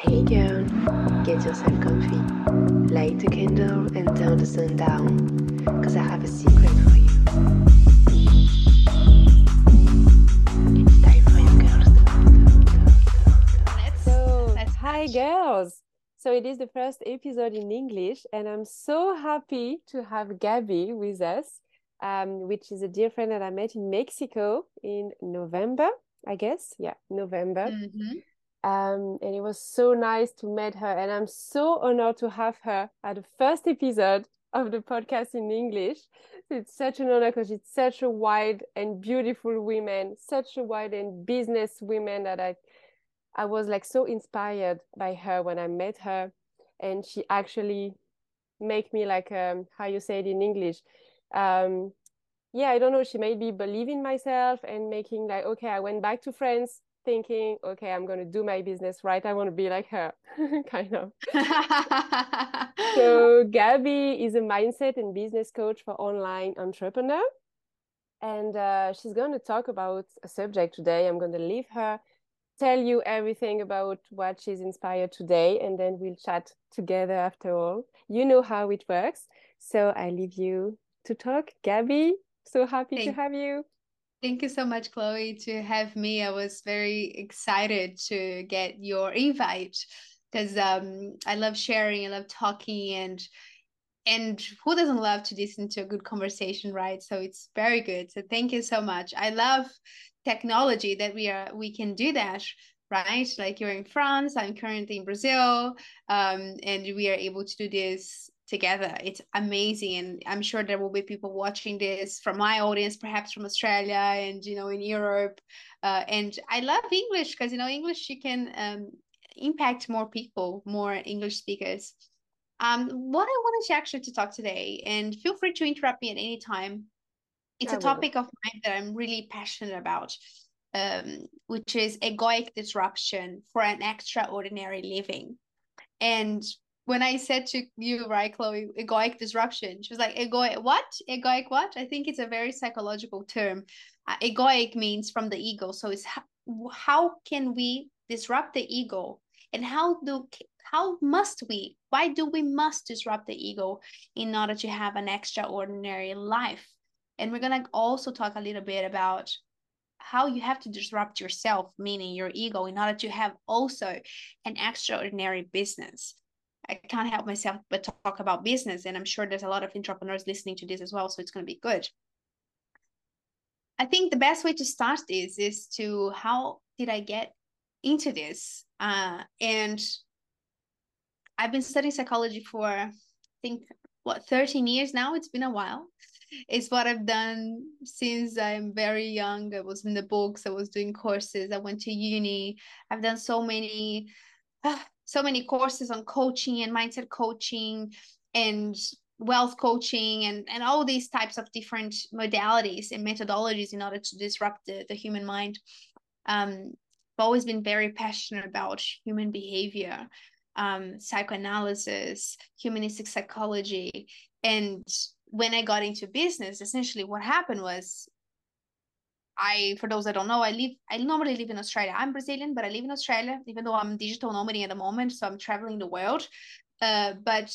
Hey girl, get yourself comfy. Light a candle and turn the sun down. Cause I have a secret for you. It's time for you girls. Let's, So, let's hi girls. So it is the first episode in English, and I'm so happy to have Gaby with us, um, which is a dear friend that I met in Mexico in November, I guess. Yeah, November. Mhm. Um, and it was so nice to meet her, and I'm so honored to have her at the first episode of the podcast in English. It's such an honor because it's such a wide and beautiful woman, such a wide and business woman that I I was like so inspired by her when I met her, and she actually make me like um how you say it in English. Um, yeah, I don't know. She made me believe in myself and making like okay, I went back to France thinking, okay, I'm gonna do my business right. I want to be like her, kind of. So Gaby is a mindset and business coach for online entrepreneur. And uh, she's going to talk about a subject today. I'm going to leave her tell you everything about what she's inspired today, and then we'll chat together after all. You know how it works. So I leave you to talk. Gaby, so happy to have you. Thank you so much, Chloe, to have me. I was very excited to get your invite because um, I love sharing, I love talking, and and who doesn't love to listen to a good conversation, right? So it's very good. So thank you so much. I love technology that we are we can do that, right? Like you're in France, I'm currently in Brazil, um, and we are able to do this together. It's amazing, and I'm sure there will be people watching this from my audience, perhaps from Australia and you know in Europe. Uh, and I love English because you know English you can um, impact more people, more English speakers. Um, what I wanted to actually to talk today, and feel free to interrupt me at any time. It's I a will. topic of mine that I'm really passionate about, um, which is egoic disruption for an extraordinary living. And when I said to you, right, Chloe, egoic disruption, she was like, egoic what? Egoic what? I think it's a very psychological term. Uh, egoic means from the ego. So it's how, how can we disrupt the ego? And how do how must we? Why do we must disrupt the ego in order to have an extraordinary life? And we're gonna also talk a little bit about how you have to disrupt yourself, meaning your ego, in order to have also an extraordinary business. I can't help myself but talk about business, and I'm sure there's a lot of entrepreneurs listening to this as well, so it's going to be good. I think the best way to start this is to how did I get into this? Uh, and I've been studying psychology for I think what 13 years now. It's been a while. It's what I've done since I'm very young. I was in the books, I was doing courses, I went to uni. I've done so many so many courses on coaching and mindset coaching and wealth coaching and, and all these types of different modalities and methodologies in order to disrupt the, the human mind. Um, I've always been very passionate about human behavior, um, psychoanalysis, humanistic psychology. And when I got into business, essentially what happened was I, for those that don't know, I live, I normally live in Australia. I'm Brazilian, but I live in Australia, even though I'm digital nomading at the moment. So I'm traveling the world. Uh, but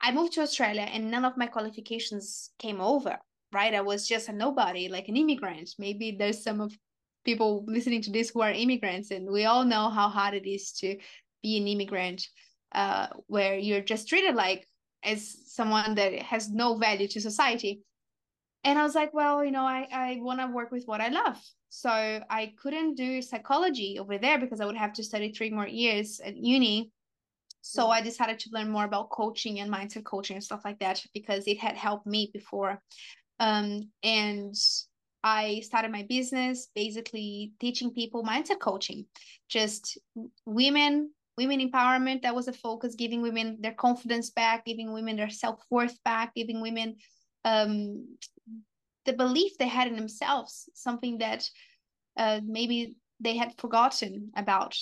I moved to Australia and none of my qualifications came over, right? I was just a nobody, like an immigrant. Maybe there's some of people listening to this who are immigrants, and we all know how hard it is to be an immigrant, uh, where you're just treated like as someone that has no value to society and i was like well you know i, I want to work with what i love. So i couldn't do psychology over there because i would have to study three more years at uni. So i decided to learn more about coaching and mindset coaching and stuff like that because it had helped me before. Um, and i started my business basically teaching people mindset coaching just women women empowerment. That was a focus giving women their confidence back giving women their self-worth back giving women um, the belief they had in themselves, something that uh, maybe they had forgotten about,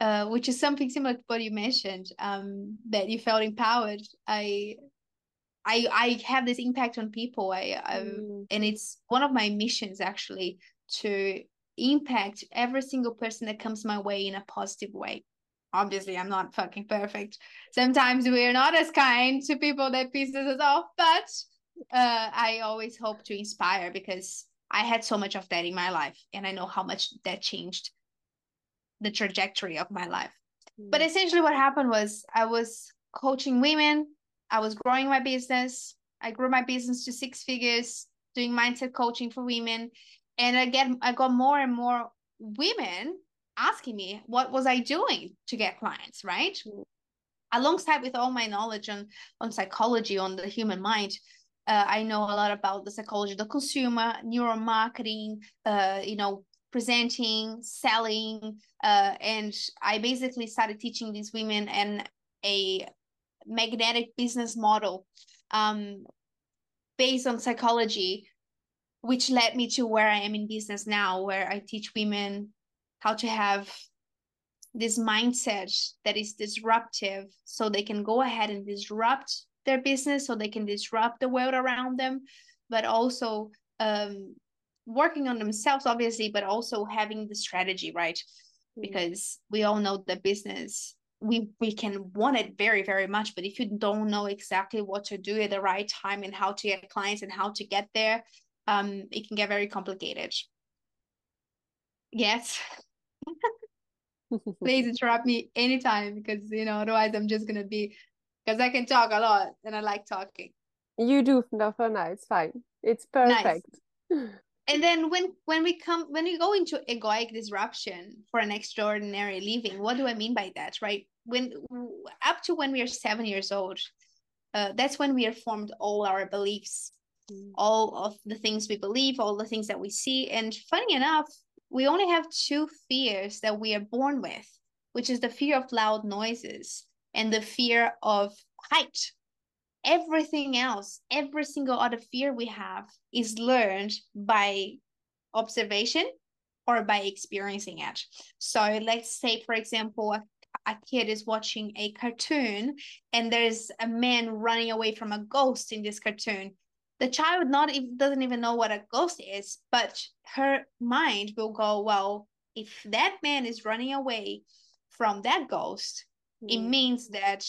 uh, which is something similar to what you mentioned, um, that you felt empowered. I, I, I have this impact on people. I, I Mm. and it's one of my missions actually to impact every single person that comes my way in a positive way. obviously I'm not fucking perfect. Sometimes we are not as kind to people that pisses us off, but uh, I always hope to inspire because I had so much of that in my life, and I know how much that changed the trajectory of my life. Mm. But essentially, what happened was I was coaching women, I was growing my business. I grew my business to six figures, doing mindset coaching for women, and again, I got more and more women asking me what was I doing to get clients, right? Mm. Alongside with all my knowledge on on psychology, on the human mind, uh, I know a lot about the psychology of the consumer, neuromarketing, uh, you know, presenting, selling, uh, and I basically started teaching these women and a magnetic business model um, based on psychology, which led me to where I am in business now, where I teach women how to have this mindset that is disruptive so they can go ahead and disrupt their business so they can disrupt the world around them but also um, working on themselves obviously but also having the strategy right? Mm-hmm. because we all know the business we we can want it very very much but if you don't know exactly what to do at the right time and how to get clients and how to get there um it can get very complicated. Yes. Please interrupt me anytime because you know otherwise i'm just gonna be because I can talk a lot and I like talking. You do, Nafana. It's fine. It's perfect. Nice. and then when when we come when we go into egoic disruption for an extraordinary living, what do I mean by that? Right? When up to when we are seven years old, uh, that's when we are formed all our beliefs, mm. all of the things we believe, all the things that we see. And funny enough, we only have two fears that we are born with, which is the fear of loud noises and the fear of height. Everything else, every single other fear we have is learned by observation or by experiencing it. So let's say, for example, a, kid is watching a cartoon and there's a man running away from a ghost in this cartoon the child not doesn't even know what a ghost is but her mind will go well if that man is running away from that ghost it mm. means that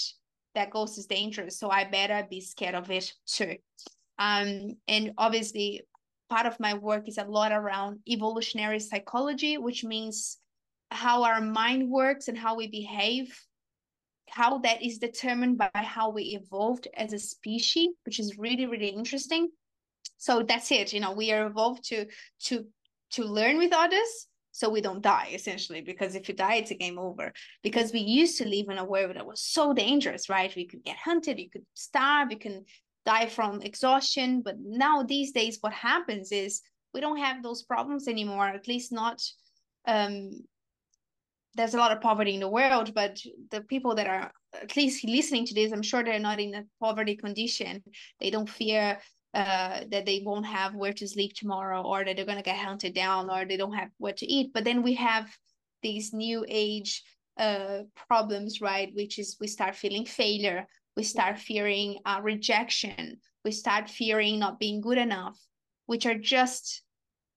that ghost is dangerous so i better be scared of it too um and obviously part of my work is a lot around evolutionary psychology which means how our mind works and how we behave how that is determined by how we evolved as a species which is really really interesting so that's it you know we are evolved to to to learn with others so we don't die essentially because if you die it's a game over. Because we used to live in a world that was so dangerous right? We could get hunted you could starve you can die from exhaustion. But now these days what happens is we don't have those problems anymore at least not um there's a lot of poverty in the world but the people that are at least listening to this i'm sure they're not in a poverty condition. They don't fear uh, that they won't have where to sleep tomorrow or that they're going to get hunted down or they don't have what to eat. But then we have these new age uh, problems right? Which is we start feeling failure. We start fearing uh, rejection. We start fearing not being good enough which are just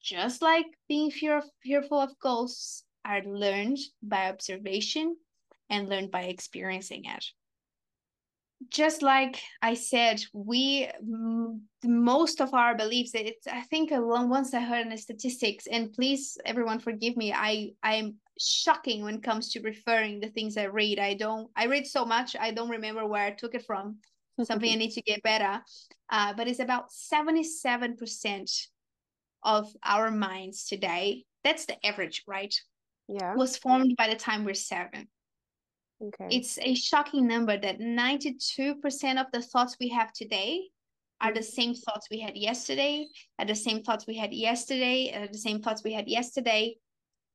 just like being fear, fearful of ghosts are learned by observation and learned by experiencing it just like I said, we most of our beliefs. It's I think along once I heard in the statistics, and please everyone forgive me. I I'm shocking when it comes to referring the things I read. I don't. I read so much. I don't remember where I took it from. Something I need to get better. Uh, but it's about seventy seven percent of our minds today. That's the average, right? Yeah. Was formed by the time we're seven. Okay. It's a shocking number that 92% of the thoughts we have today are the same thoughts we had yesterday, are the same thoughts we had yesterday, are the same thoughts we had yesterday.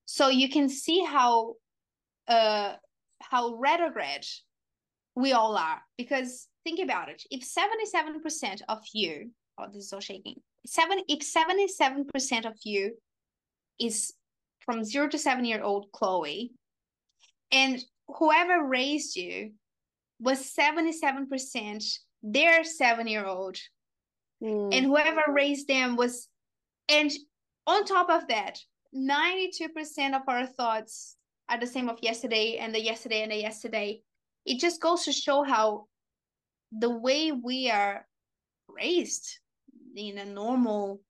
So you can see how uh how retrograde we all are. Because think about it. If 77% of you, oh this is all shaking. Seven if 77% of you is from zero to seven year old Chloe, and whoever raised you was 77% their seven year old. Mm. And whoever raised them was, and on top of that, 92% of our thoughts are the same of yesterday and the yesterday and the yesterday. It just goes to show how the way we are raised in a normal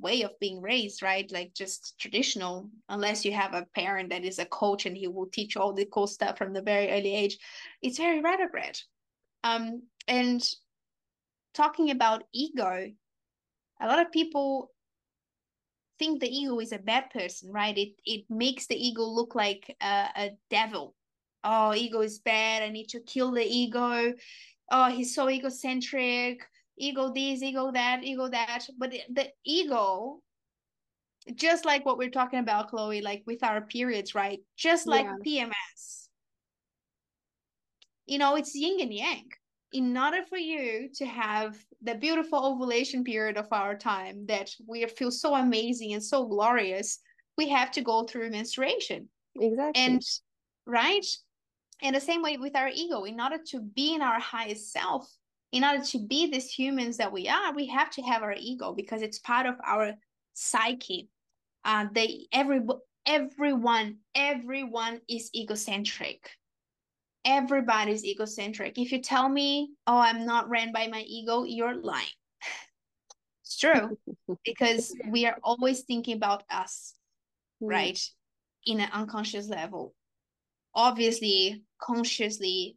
way of being raised, right? Like just traditional, unless you have a parent that is a coach and he will teach all the cool stuff from the very early age. It's very retrograde. Um, and talking about ego, a lot of people think the ego is a bad person, right? It it makes the ego look like a, a devil. Oh, ego is bad. I need to kill the ego. Oh, he's so egocentric ego this, ego that, ego that. But the ego, just like what we're talking about, Chloe, like with our periods, right? Just like yeah. PMS. You know, it's yin and yang. In order for you to have the beautiful ovulation period of our time that we feel so amazing and so glorious, we have to go through menstruation. Exactly. And right? And the same way with our ego, in order to be in our highest self, in order to be these humans that we are, we have to have our ego because it's part of our psyche. Uh, they every everyone everyone is egocentric. Everybody's egocentric. If you tell me, "Oh, I'm not ran by my ego," you're lying. it's true because we are always thinking about us, mm. right? In an unconscious level. Obviously, consciously,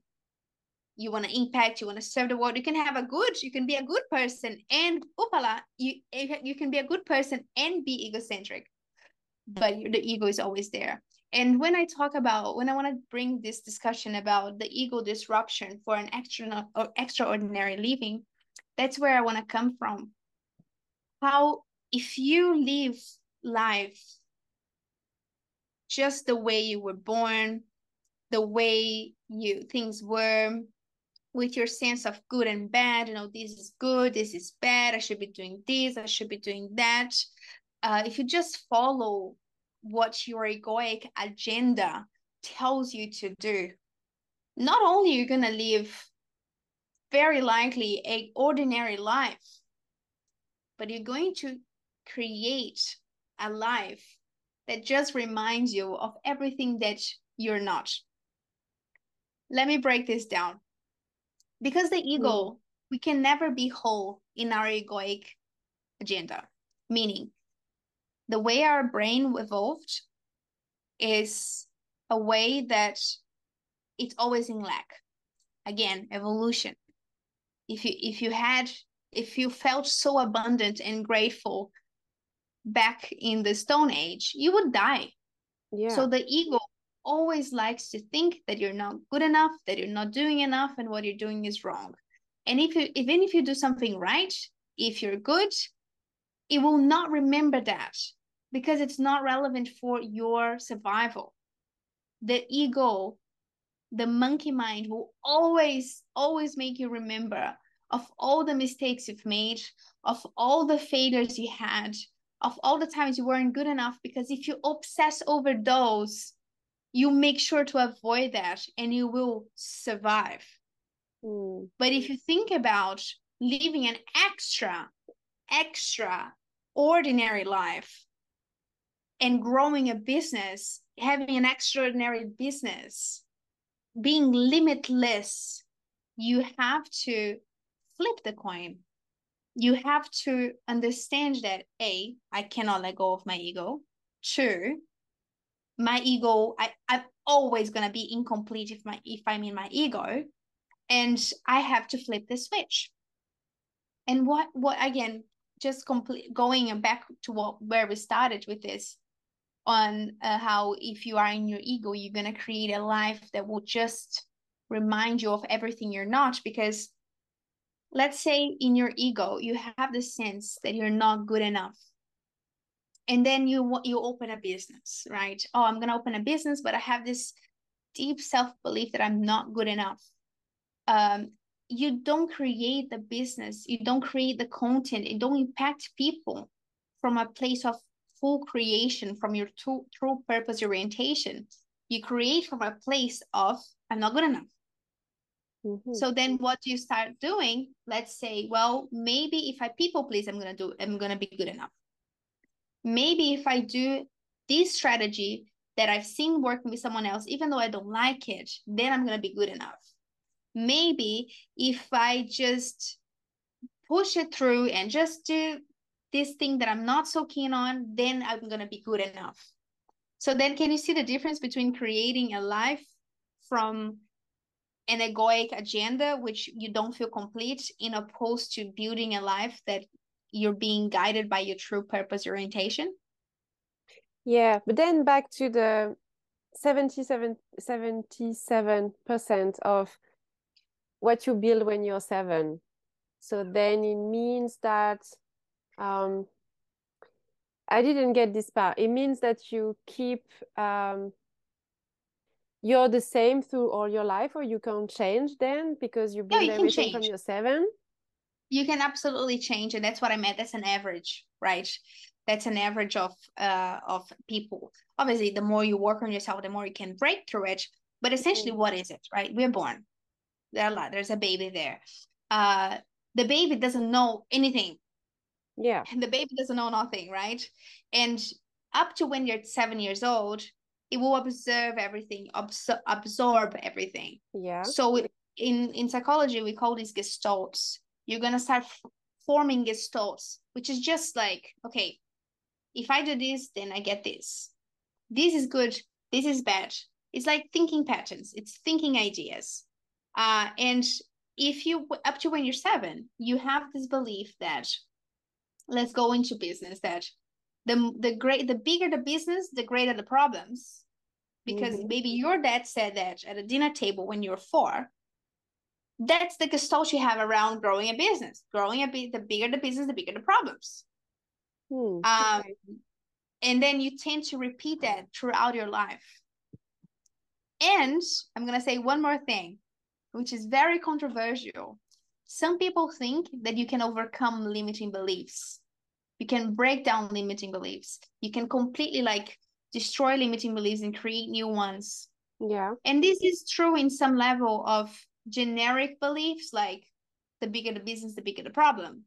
you want to impact you want to serve the world you can have a good you can be a good person and upala you you can be a good person and be egocentric but the ego is always there. And when i talk about when i want to bring this discussion about the ego disruption for an extra or extraordinary living that's where i want to come from. How if you live life just the way you were born the way you things were with your sense of good and bad you know this is good this is bad i should be doing this i should be doing that. Uh, if you just follow what your egoic agenda tells you to do not only you're going to live very likely a ordinary life but you're going to create a life that just reminds you of everything that you're not. Let me break this down because the ego mm. we can never be whole in our egoic agenda meaning the way our brain evolved is a way that it's always in lack again evolution if you if you had if you felt so abundant and grateful back in the stone age you would die yeah. so the ego always likes to think that you're not good enough, that you're not doing enough, and what you're doing is wrong. And if you even if you do something right, if you're good, it will not remember that because it's not relevant for your survival. The ego, the monkey mind will always, always make you remember of all the mistakes you've made, of all the failures you had, of all the times you weren't good enough. Because if you obsess over those, you make sure to avoid that and you will survive. Mm. But if you think about living an extra, extra ordinary life and growing a business, having an extraordinary business, being limitless, you have to flip the coin. You have to understand that A, I cannot let go of my ego. Two, my ego I, i'm always going to be incomplete if my if i'm in my ego and i have to flip the switch. And what what again just complete going back to what where we started with this on uh, how if you are in your ego you're going to create a life that will just remind you of everything you're not because let's say in your ego you have the sense that you're not good enough and then you you open a business right? Oh i'm going to open a business but i have this deep self belief that i'm not good enough. Um you don't create the business you don't create the content it don't impact people from a place of full creation from your true, true purpose orientation. You create from a place of i'm not good enough. Mm-hmm. so then what do you start doing? Let's say well maybe if i people please i'm going to do i'm going to be good enough maybe if I do this strategy, that I've seen working with someone else, even though I don't like it, then I'm going to be good enough. Maybe if I just push it through and just do this thing that I'm not so keen on, then I'm going to be good enough. So then, can you see the difference between creating a life from an egoic agenda, which you don't feel complete, in opposed to building a life that you're being guided by your true purpose orientation? Yeah, but then back to the 77 77% of what you build when you're seven. So then it means that um I didn't get this part. It means that you keep um you're the same through all your life or you can't change then because you build you everything from your seven? You can absolutely change and that's what I meant. That's an average, right? that's an average of uh of people. Obviously the more you work on yourself the more you can break through it but essentially what is it right? We're born. There are a lot there's a baby there. Uh the baby doesn't know anything. Yeah. And the baby doesn't know nothing right? And up to when you're seven years old it will observe everything abs- absorb everything. Yeah. So in in psychology we call these gestalts you're going to start forming thoughts, which is just like okay if I do this, then I get this. This is good. This is bad. It's like thinking patterns. It's thinking ideas. Uh, and if you up to when you're seven, you have this belief that let's go into business that the the great the bigger the business, the greater the problems. Because mm-hmm. maybe your dad said that at a dinner table when you're four. That's the gestalt you have around growing a business. Growing a bit, the bigger the business, the bigger the problems. Hmm. Um, and then you tend to repeat that throughout your life. And I'm going to say one more thing, which is very controversial. Some people think that you can overcome limiting beliefs. You can break down limiting beliefs. You can completely like destroy limiting beliefs and create new ones. Yeah. And this is true in some level of generic beliefs, like the bigger the business, the bigger the problem.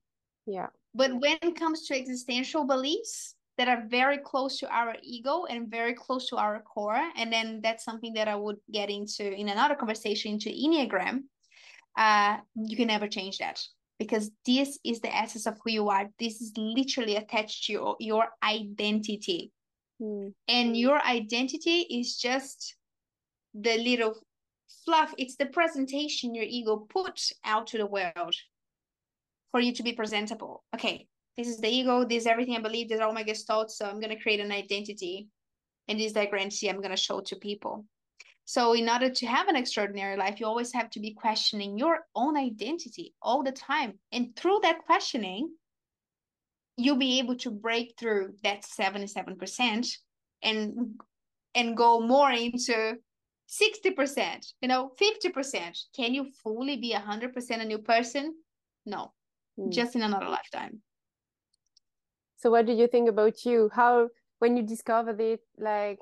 Yeah. But when it comes to existential beliefs that are very close to our ego and very close to our core, and then that's something that I would get into in another conversation into Enneagram, uh, you can never change that because this is the essence of who you are. This is literally attached to your, your identity. Mm. And your identity is just the little fluff, it's the presentation your ego puts out to the world for you to be presentable. Okay, this is the ego, this is everything I believe, these are all my gestalts. So I'm going to create an identity. And this identity I'm going to show to people. So, in order to have an extraordinary life, you always have to be questioning your own identity all the time. And through that questioning, you'll be able to break through that 77% and and go more into 60%, you know, 50%. Can you fully be 100% a new person? No, mm. just in another lifetime. So what do you think about you? How when you discovered it, like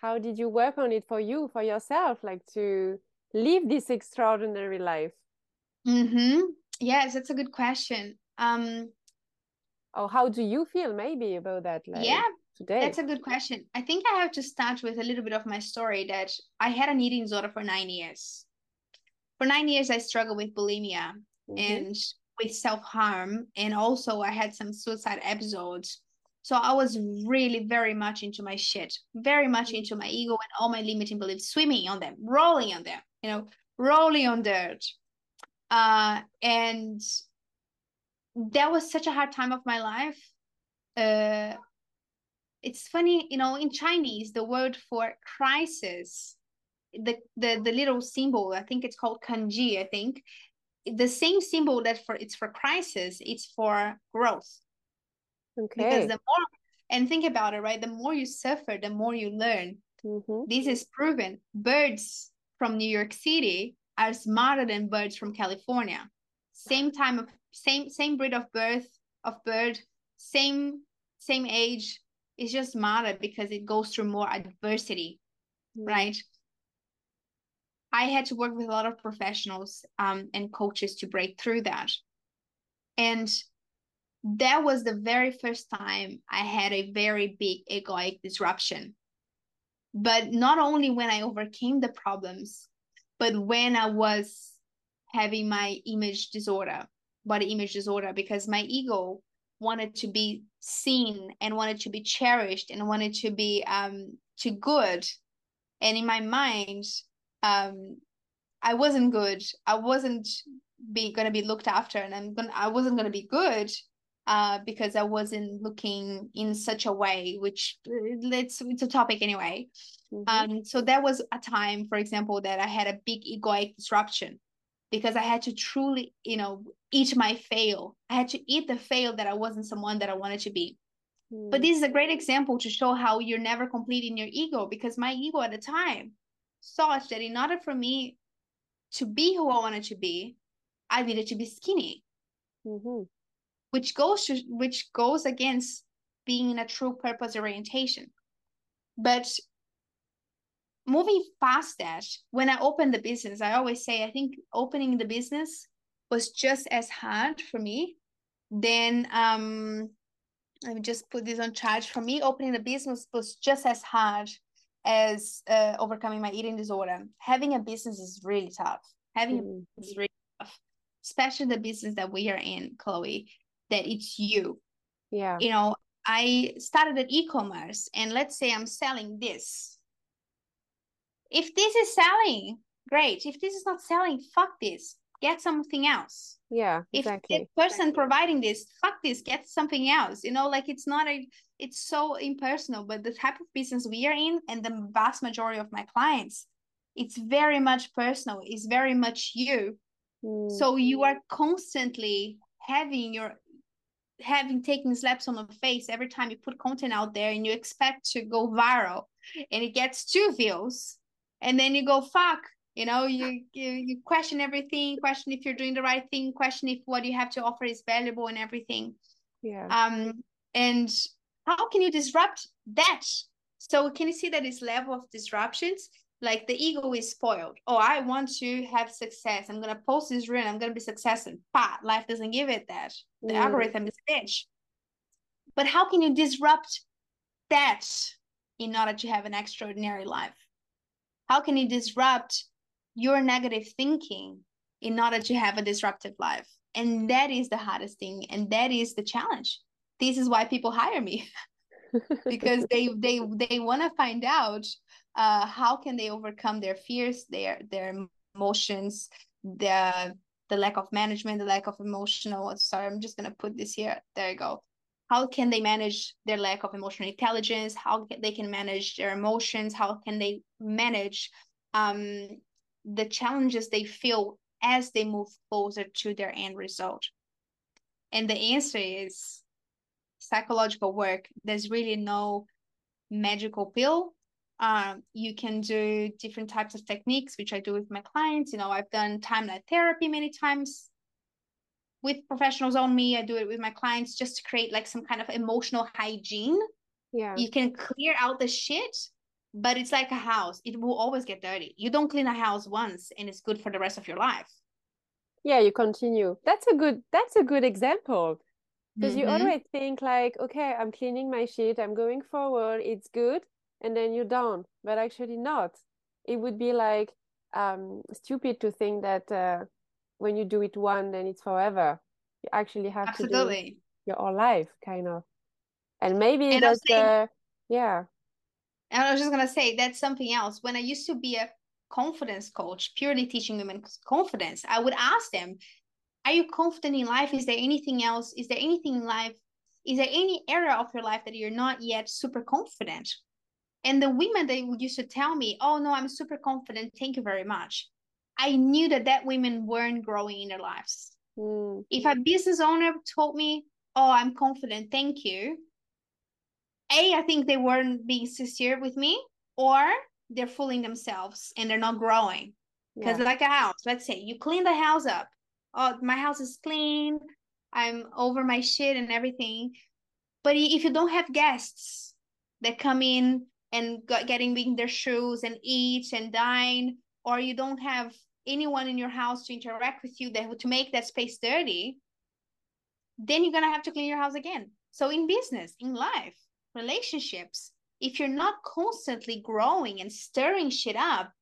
how did you work on it for you, for yourself, like to live this extraordinary life? Mm-hmm. Yes, that's a good question. Um or how do you feel maybe about that like yeah today that's a good question. I think i have to start with a little bit of my story that i had an eating disorder for nine years. For nine years i struggled with bulimia mm-hmm. and with self-harm and also i had some suicide episodes. So i was really very much into my shit very much into my ego and all my limiting beliefs swimming on them rolling on them you know rolling on dirt. Uh and that was such a hard time of my life. Uh it's funny you know in chinese the word for crisis the the the little symbol i think it's called kanji i think the same symbol that for it's for crisis it's for growth. Okay. because the more and think about it right the more you suffer the more you learn. Mm-hmm. this is proven. Birds from new york city are smarter than birds from california. Same time of same same breed of birth of bird same same age it's just smarter because it goes through more adversity mm-hmm. right I had to work with a lot of professionals um, and coaches to break through that. And that was the very first time I had a very big egoic disruption. but not only when I overcame the problems, but when I was having my image disorder, body image disorder, because my ego wanted to be seen and wanted to be cherished and wanted to be um to good. And in my mind um i wasn't good. I wasn't be going to be looked after and i'm gonna i wasn't going to be good uh because i wasn't looking in such a way which let's it's a topic anyway. Mm-hmm. um so that was a time for example that i had a big egoic disruption because I had to truly, you know, eat my fail. I had to eat the fail that I wasn't someone that I wanted to be. Mm. But this is a great example to show how you're never complete in your ego because my ego at the time thought that in order for me to be who I wanted to be, I needed to be skinny. Mm-hmm. Which goes to which goes against being in a true purpose orientation. But moving past that, when I opened the business, I always say I think opening the business was just as hard for me. Then um let me just put this on charge. For me, opening the business was just as hard as uh, overcoming my eating disorder. Having a business is really tough. Having mm-hmm. a is really tough, especially the business that we are in, Chloe. That it's you. Yeah. You know, I started an e-commerce, and let's say I'm selling this if this is selling, great. If this is not selling, fuck this. Get something else. Yeah, exactly. If the person providing this, fuck this, get something else. You know, like it's not a it's so impersonal, but the type of business we are in and the vast majority of my clients, it's very much personal, it's very much you. Mm. So you are constantly having your having taken slaps on the face every time you put content out there and you expect to go viral and it gets two views and then you go fuck you know you, you you question everything question if you're doing the right thing question if what you have to offer is valuable and everything. Yeah. Um and how can you disrupt that? So can you see that this level of disruptions like the ego is spoiled. Oh i want to have success. I'm gonna post this reel i'm gonna be successful. But life doesn't give it that. The mm. algorithm is bitch. But how can you disrupt that in order to have an extraordinary life how can you disrupt your negative thinking in order to have a disruptive life? And that is the hardest thing and that is the challenge. This is why people hire me because they they they want to find out uh, how can they overcome their fears their their emotions the the lack of management the lack of emotional sorry i'm just going to put this here. There you go how can they manage their lack of emotional intelligence? How they can manage their emotions? How can they manage um, the challenges they feel as they move closer to their end result? And the answer is psychological work. There's really no magical pill. Um, you can do different types of techniques which i do with my clients. You know i've done timeline therapy many times with professionals on me. I do it with my clients just to create like some kind of emotional hygiene. Yeah. You can clear out the shit, but it's like a house. It will always get dirty. You don't clean a house once and it's good for the rest of your life. Yeah, you continue. That's a good that's a good example. Because mm-hmm. you always think like, okay, I'm cleaning my shit, I'm going forward, it's good, and then you're done. But actually not. It would be like um stupid to think that uh when you do it one then it's forever you actually have Absolutely. to do your whole life kind of. And maybe and that's the yeah. And i was just gonna say that's something else. When i used to be a confidence coach purely teaching women confidence i would ask them are you confident in life? Is there anything else? Is there anything in life? Is there any area of your life that you're not yet super confident? And the women they used to tell me oh no i'm super confident. Thank you very much I knew that that women weren't growing in their lives. Mm. If a business owner told me, "Oh, I'm confident, thank you," a I think they weren't being sincere with me, or they're fooling themselves and they're not growing. Because yeah. like a house, let's say you clean the house up. Oh, my house is clean. I'm over my shit and everything. But if you don't have guests that come in and got getting in their shoes and eat and dine, or you don't have anyone in your house to interact with you that to make that space dirty then you're gonna have to clean your house again so in business in life relationships if you're not constantly growing and stirring shit up,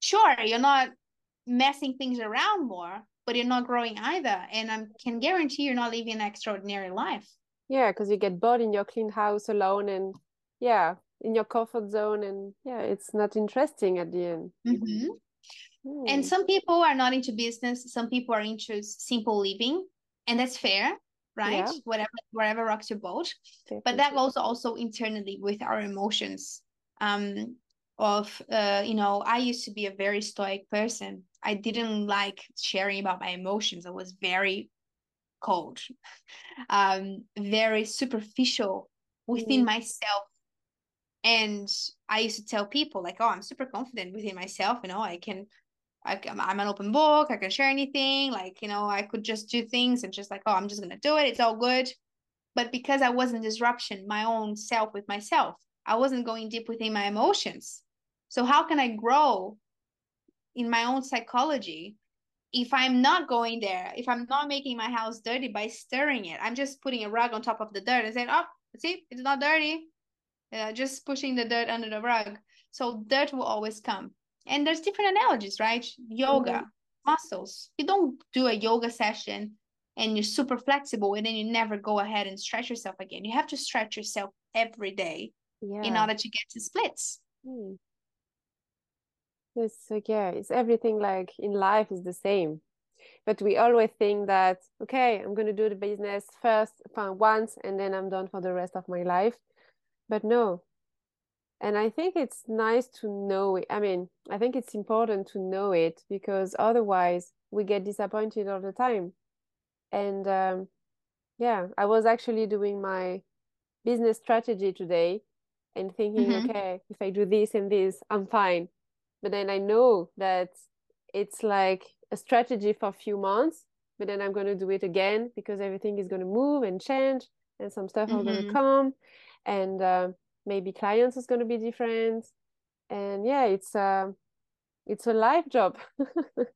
sure, you're not messing things around more, but you're not growing either. And I can guarantee you're not living an extraordinary life. Yeah, because you get bored in your clean house alone and yeah, in your comfort zone. And yeah, it's not interesting at the end. Mm-hmm. Mm. And some people are not into business, some people are into simple living, and that's fair right yeah. whatever wherever rocks your boat Definitely. but that goes also internally with our emotions um of uh you know i used to be a very stoic person i didn't like sharing about my emotions i was very cold um very superficial within mm. myself and i used to tell people like oh i'm super confident within myself you know i can I, I'm an open book. I can share anything. Like, you know, I could just do things and just like, oh, I'm just going to do it. It's all good. But because I wasn't disruption my own self with myself, I wasn't going deep within my emotions. So, how can I grow in my own psychology if I'm not going there? If I'm not making my house dirty by stirring it, I'm just putting a rug on top of the dirt and saying, oh, see, it's not dirty. Uh, just pushing the dirt under the rug. So, dirt will always come and there's different analogies right yoga mm-hmm. muscles you don't do a yoga session and you're super flexible and then you never go ahead and stretch yourself again you have to stretch yourself every day yeah. in order to get to splits mm. it's like yeah it's everything like in life is the same but we always think that okay i'm going to do the business first once and then i'm done for the rest of my life but no and i think it's nice to know it i mean i think it's important to know it because otherwise we get disappointed all the time and um, yeah i was actually doing my business strategy today and thinking mm-hmm. okay if i do this and this i'm fine but then i know that it's like a strategy for a few months but then i'm going to do it again because everything is going to move and change and some stuff mm-hmm. are going to come and uh, maybe clients is going to be different. And yeah it's a it's a life job.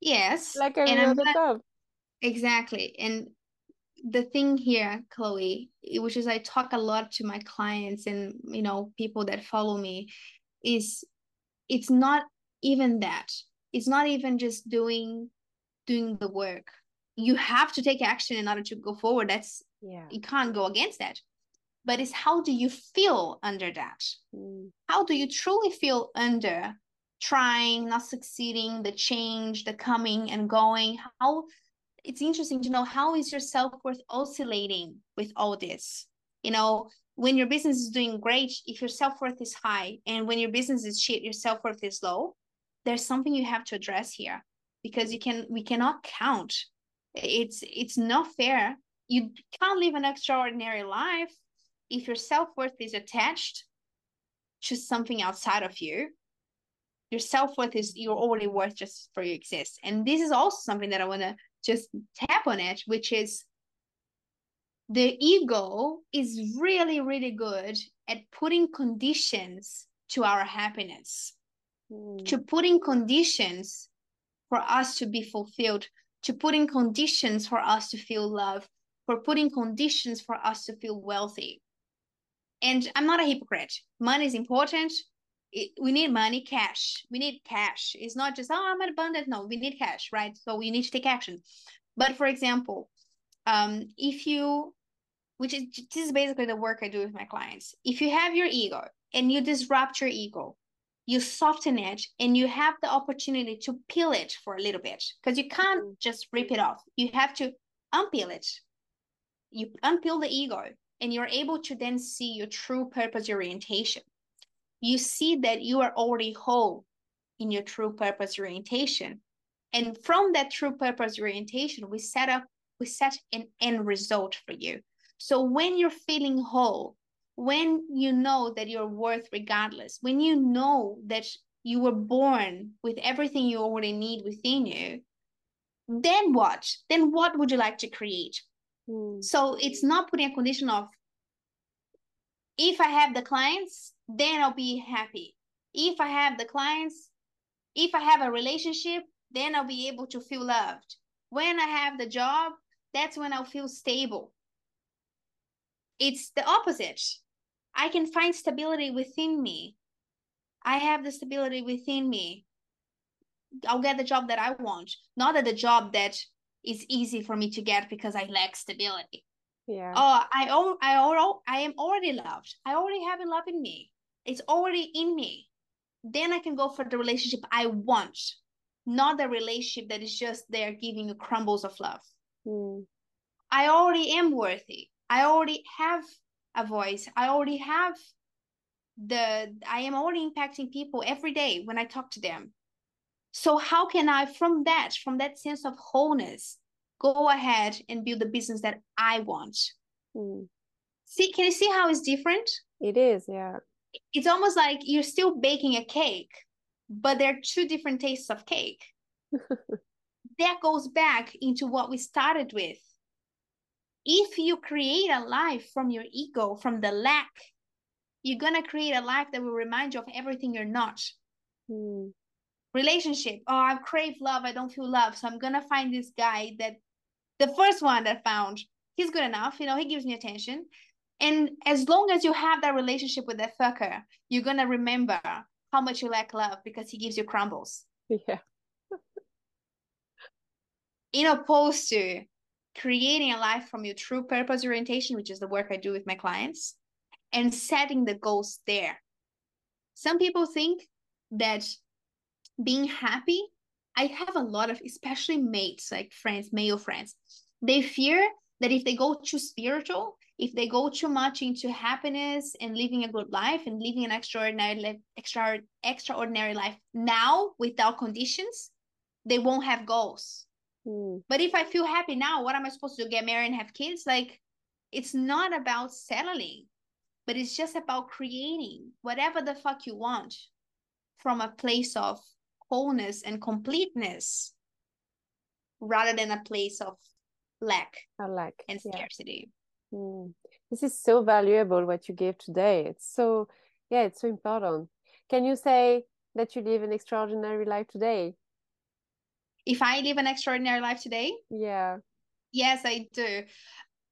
Yes like any other not, job. Exactly and the thing here chloe which is i talk a lot to my clients and you know people that follow me is it's not even that. It's not even just doing doing the work. You have to take action in order to go forward. That's yeah. you can't go against that but it's how do you feel under that? Mm. How do you truly feel under trying, not succeeding, the change, the coming and going? How it's interesting to know how is your self-worth oscillating with all this? You know, when your business is doing great, if your self-worth is high, and when your business is shit, your self-worth is low, there's something you have to address here because you can we cannot count. It's it's not fair. You can't live an extraordinary life if your self-worth is attached to something outside of you your self-worth is you're already worth just for you exist and this is also something that i want to just tap on it which is the ego is really really good at putting conditions to our happiness mm. to putting conditions for us to be fulfilled to putting conditions for us to feel love for putting conditions for us to feel wealthy and I'm not a hypocrite. Money is important. It, we need money, cash. We need cash. It's not just, oh, I'm abundant. No, we need cash, right? So we need to take action. But for example, um, if you, which is this is basically the work I do with my clients. If you have your ego and you disrupt your ego, you soften it and you have the opportunity to peel it for a little bit because you can't mm-hmm. just rip it off. You have to unpeel it. You unpeel the ego and you're able to then see your true purpose orientation. You see that you are already whole in your true purpose orientation. And from that true purpose orientation, we set up, we set an end result for you. So when you're feeling whole, when you know that you're worth regardless, when you know that you were born with everything you already need within you, then what? Then what would you like to create? Hmm. So it's not putting a condition of if I have the clients, then I'll be happy. If I have the clients, if I have a relationship, then I'll be able to feel loved. When I have the job, that's when I'll feel stable. It's the opposite. I can find stability within me. I have the stability within me. I'll get the job that I want, not at the job that is easy for me to get because I lack stability. Yeah. Oh, I own, I own, I am already loved. I already have a love in me. It's already in me. Then I can go for the relationship I want, not the relationship that is just there giving you crumbles of love. Mm. I already am worthy. I already have a voice. I already have the I am already impacting people every day when I talk to them. So how can I from that from that sense of wholeness go ahead and build the business that I want? Mm. See can you see how it's different? It is, yeah. It's almost like you're still baking a cake, but there are two different tastes of cake. that goes back into what we started with. If you create a life from your ego, from the lack, you're going to create a life that will remind you of everything you're not. Mm. Relationship. Oh, I crave love. I don't feel love. So I'm going to find this guy that the first one that I found, he's good enough. You know, he gives me attention. And as long as you have that relationship with that fucker, you're going to remember how much you lack love because he gives you crumbles. Yeah. In opposed to creating a life from your true purpose orientation, which is the work I do with my clients, and setting the goals there. Some people think that being happy, I have a lot of, especially mates, like friends, male friends, they fear that if they go too spiritual, if they go too much into happiness and living a good life and living an extraordinary life, extra, extraordinary life now without conditions, they won't have goals. Mm. But if I feel happy now, what am I supposed to do? Get married and have kids? Like, it's not about settling, but it's just about creating whatever the fuck you want from a place of wholeness and completeness rather than a place of lack I like and yeah. scarcity. Mm. This is so valuable what you gave today. It's so, yeah, it's so important. Can you say that you live an extraordinary life today? If I live an extraordinary life today, Yeah. yes, I do.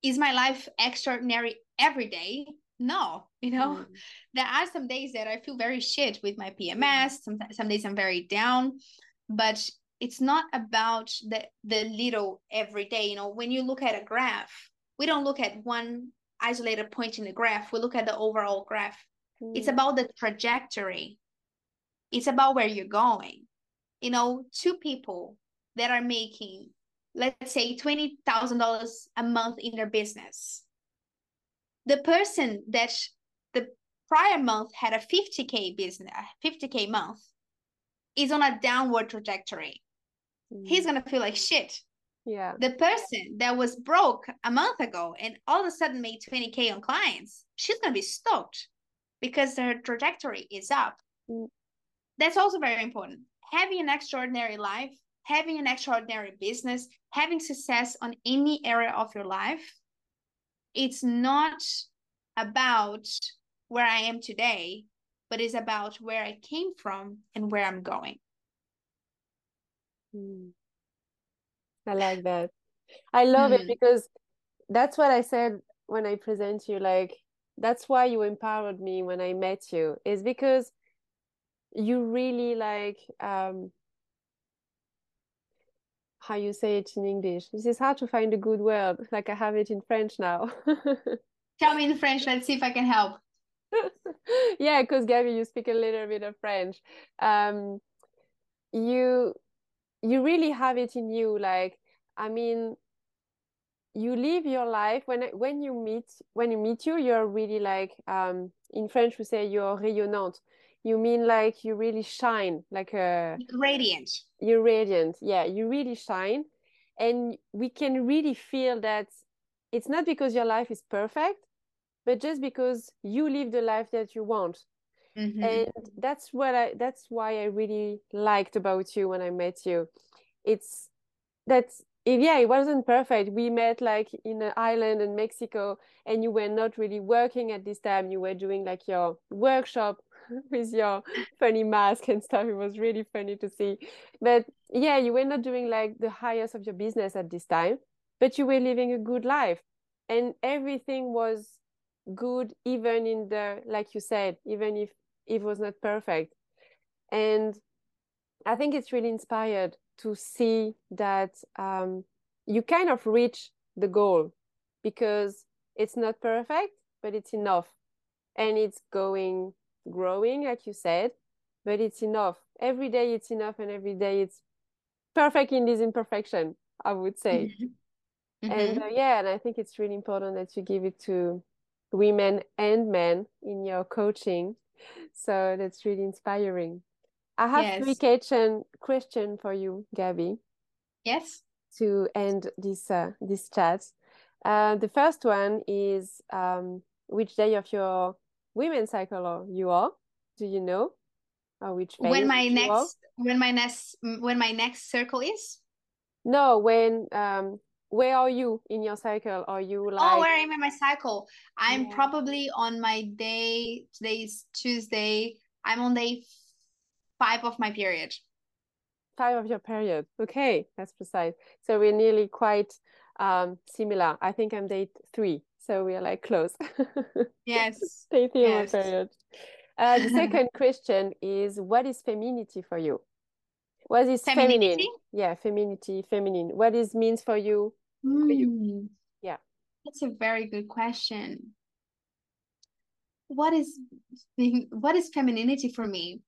Is my life extraordinary every day? No, you know, Mm. there are some days that I feel very shit with my PMS. Some some days I'm very down, but it's not about the the little every day. You know, when you look at a graph, we don't look at one isolated point in the graph. We look at the overall graph. It's Mm. about the trajectory. It's about where you're going. You know, two people that are making, let's say, twenty thousand dollars a month in their business. The person that the prior month had a 50k business, 50k month, is on a downward trajectory. He's Mm. gonna feel like shit. Yeah. The person that was broke a month ago and all of a sudden made 20k on clients, she's gonna be stoked because her trajectory is up. Mm. That's also very important. Having an extraordinary life, having an extraordinary business, having success on any area of your life, it's not about where I am today, but it's about where I came from and where I'm going. Mm. I like that. I love it Mhm. because that's what I said when I present you. Like, that's why you empowered me when I met you, is because you really like um how you say it in English. This is hard to find a good word. Like I have it in French now. Tell me in French, let's see if I can help. Yeah, because Gaby, you speak a little bit of French. Um, you you really have it in you. Like, I mean, you live your life when when you meet when you meet you, you're really like um in French we say you're rayonnante. You mean like you really shine, like a Radiant. you're radiant. Yeah, you really shine. And we can really feel that it's not because your life is perfect, but just because you live the life that you want. Mhm. And that's what I that's why I really liked about you when I met you. It's that's it, yeah, it wasn't perfect. We met like in an island in Mexico, and you were not really working at this time. You were doing like your workshop with your funny mask and stuff. It was really funny to see. But yeah, you were not doing like the highest of your business at this time, but you were living a good life. And everything was good even in the like you said even if it was not perfect and i think it's really inspired to see that um, you kind of reach the goal because it's not perfect but it's enough and it's going growing like you said but it's enough. Every day it's enough and every day it's perfect in this imperfection i would say. Mm-hmm. and uh, yeah and i think it's really important that you give it to women and men in your coaching. So that's really inspiring. I have yes. three question question for you Gaby. Yes. To end this uh, this chat. Uh, the first one is um, which day of your women's cycle you are do you know or which when my next when my next when my next circle is? No when um where are you in your cycle? Are you like oh where am i in my cycle. I'm yeah. probably on my day today's tuesday. I'm on day five of my period. Five of your period. Okay that's precise. So we're nearly quite um similar. I think i'm day three so we are like close. Yes. Three yes. period uh, the second question is what is femininity for you? What is feminine? Yeah femininity feminine. What is means for you, mm. for you? Hmm. yeah. That's a very good question. What is what is femininity for me?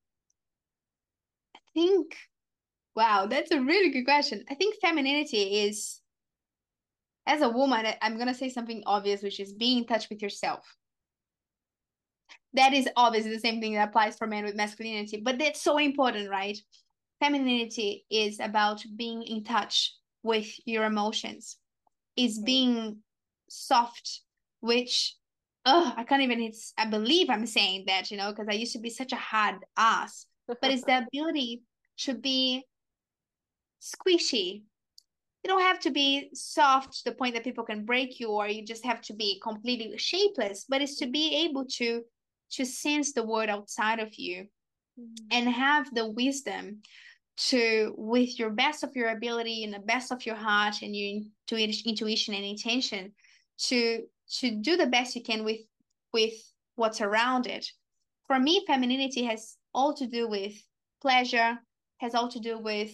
I think wow that's a really good question. I think femininity is as a woman i'm going to say something obvious which is being in touch with yourself. That is obviously the same thing that applies for men with masculinity but that's so important right? Femininity is about being in touch with your emotions is being soft which oh i can't even it's i believe i'm saying that you know because i used to be such a hard ass but it's the ability to be squishy you don't have to be soft to the point that people can break you or you just have to be completely shapeless but it's to be able to to sense the world outside of you mm-hmm. and have the wisdom to with your best of your ability and the best of your heart and your intuition and intention to to do the best you can with with what's around it for me femininity has all to do with pleasure has all to do with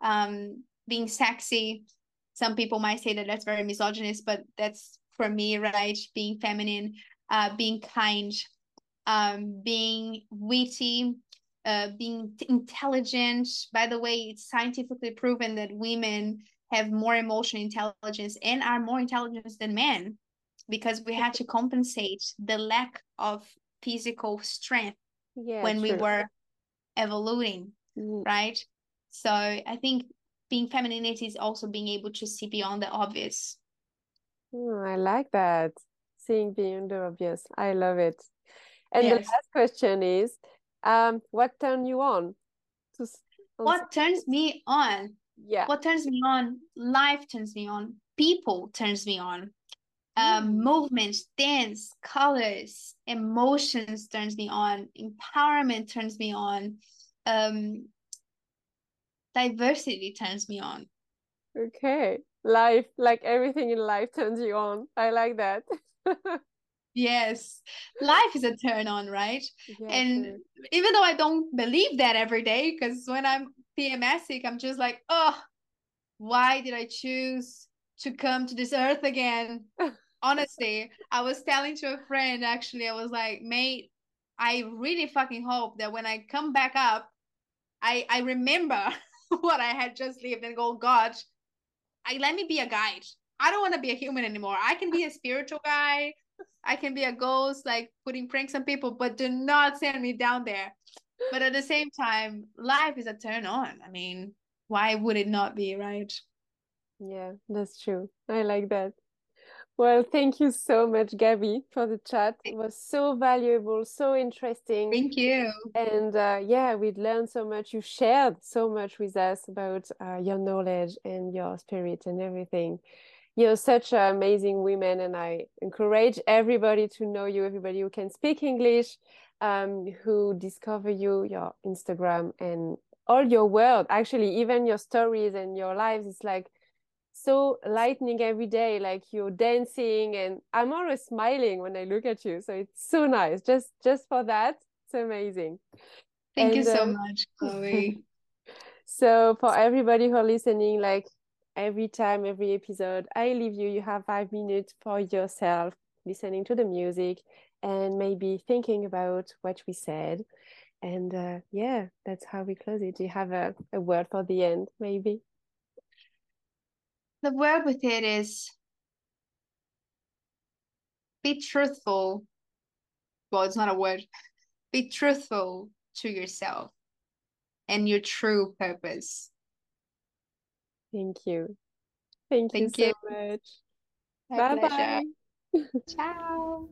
um being sexy some people might say that that's very misogynist but that's for me right being feminine uh being kind um, being witty, uh, being intelligent. By the way, it's scientifically proven that women have more emotional intelligence and are more intelligent than men because we had to compensate the lack of physical strength yeah, when true. we were evolving, mm. right? So I think being femininity is also being able to see beyond the obvious. Oh, I like that. Seeing beyond the obvious. I love it. And yes. the last question is, um, what turns you on? To, what turns me on? Yeah. What turns me on? Life turns me on. People turns me on. Um, mm. movement, dance, colors, emotions turns me on. Empowerment turns me on. Um, diversity turns me on. Okay. Life, like everything in life turns you on. I like that. Yes, life is a turn on, right? Yeah, and true. even though I don't believe that every day, because when I'm PMSing, I'm just like, oh, why did I choose to come to this earth again? Honestly, I was telling to a friend actually, I was like, mate, I really fucking hope that when I come back up, I I remember what I had just lived and go, God, I let me be a guide. I don't want to be a human anymore. I can be a spiritual guy. I can be a ghost, like putting pranks on people, but do not send me down there. But at the same time, life is a turn on. I mean, why would it not be, right? Yeah, that's true. I like that. Well, thank you so much, Gaby, for the chat. It was so valuable, so interesting. Thank you. And uh, yeah, we learned so much. You shared so much with us about uh, your knowledge and your spirit and everything you're such an amazing woman and i encourage everybody to know you everybody who can speak english um, who discover you your instagram and all your world actually even your stories and your lives it's like so lightning every day like you're dancing and i'm always smiling when i look at you. So it's so nice. Just just for that it's amazing. Thank and, you so uh, much chloe. So for everybody who are listening like every time every episode i leave you you have five minutes for yourself listening to the music and maybe thinking about what we said. And uh, yeah that's how we close it. Do you have a, a word for the end maybe the word with it is be truthful. Well, it's not a word. Be truthful to yourself and your true purpose. Thank you. Thank, Thank you so you. much. bye bye. Ciao.